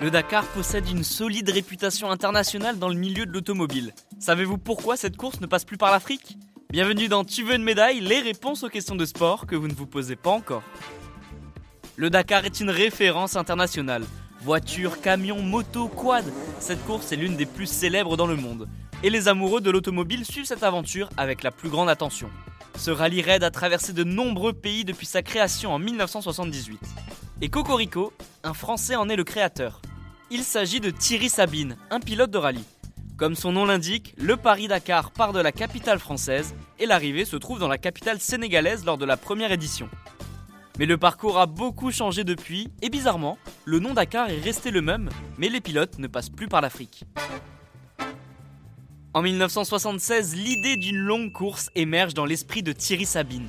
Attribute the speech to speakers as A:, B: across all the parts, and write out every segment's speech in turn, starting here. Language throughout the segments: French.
A: Le Dakar possède une solide réputation internationale dans le milieu de l'automobile. Savez-vous pourquoi cette course ne passe plus par l'Afrique? Bienvenue dans Tu veux une médaille Les réponses aux questions de sport que vous ne vous posez pas encore. Le Dakar est une référence internationale. Voitures, camions, motos, quad, cette course est l'une des plus célèbres dans le monde. Et les amoureux de l'automobile suivent cette aventure avec la plus grande attention. Ce rallye raid a traversé de nombreux pays depuis sa création en 1978. Et Cocorico, un Français en est le créateur. Il s'agit de Thierry Sabine, un pilote de rallye. Comme son nom l'indique, le Paris-Dakar part de la capitale française et l'arrivée se trouve dans la capitale sénégalaise lors de la première édition. Mais le parcours a beaucoup changé depuis et bizarrement, le nom Dakar est resté le même, mais les pilotes ne passent plus par l'Afrique. En 1976, l'idée d'une longue course émerge dans l'esprit de Thierry Sabine.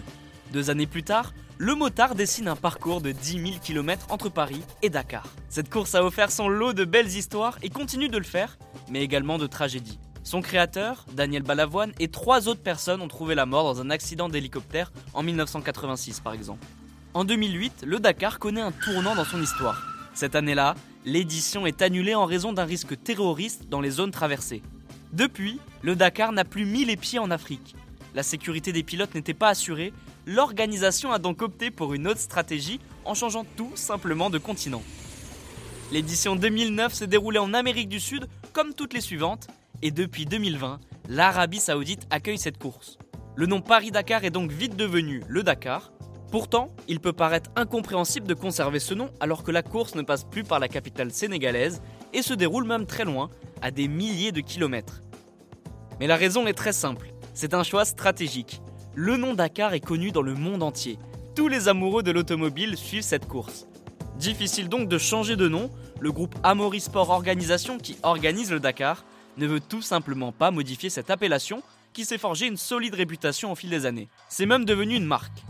A: Deux années plus tard, le motard dessine un parcours de 10 000 km entre Paris et Dakar. Cette course a offert son lot de belles histoires et continue de le faire, mais également de tragédies. Son créateur, Daniel Balavoine, et trois autres personnes ont trouvé la mort dans un accident d'hélicoptère en 1986 par exemple. En 2008, le Dakar connaît un tournant dans son histoire. Cette année-là, l'édition est annulée en raison d'un risque terroriste dans les zones traversées. Depuis, le Dakar n'a plus mis les pieds en Afrique. La sécurité des pilotes n'était pas assurée L'organisation a donc opté pour une autre stratégie en changeant tout simplement de continent. L'édition 2009 s'est déroulée en Amérique du Sud comme toutes les suivantes, et depuis 2020, l'Arabie Saoudite accueille cette course. Le nom Paris-Dakar est donc vite devenu le Dakar. Pourtant, il peut paraître incompréhensible de conserver ce nom alors que la course ne passe plus par la capitale sénégalaise et se déroule même très loin, à des milliers de kilomètres. Mais la raison est très simple, c'est un choix stratégique le nom Dakar est connu dans le monde entier. Tous les amoureux de l'automobile suivent cette course. Difficile donc de changer de nom, le groupe Amaury Sport Organisation qui organise le Dakar ne veut tout simplement pas modifier cette appellation qui s'est forgé une solide réputation au fil des années. C'est même devenu une marque.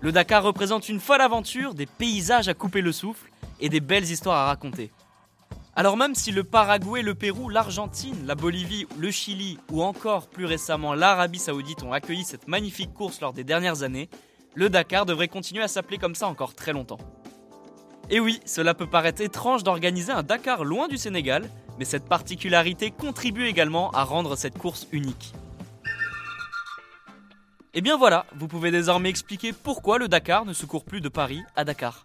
A: Le Dakar représente une folle aventure, des paysages à couper le souffle et des belles histoires à raconter. Alors même si le Paraguay, le Pérou, l'Argentine, la Bolivie, le Chili ou encore plus récemment l'Arabie Saoudite ont accueilli cette magnifique course lors des dernières années, le Dakar devrait continuer à s'appeler comme ça encore très longtemps. Et oui, cela peut paraître étrange d'organiser un Dakar loin du Sénégal, mais cette particularité contribue également à rendre cette course unique. Et bien voilà, vous pouvez désormais expliquer pourquoi le Dakar ne se court plus de Paris à Dakar.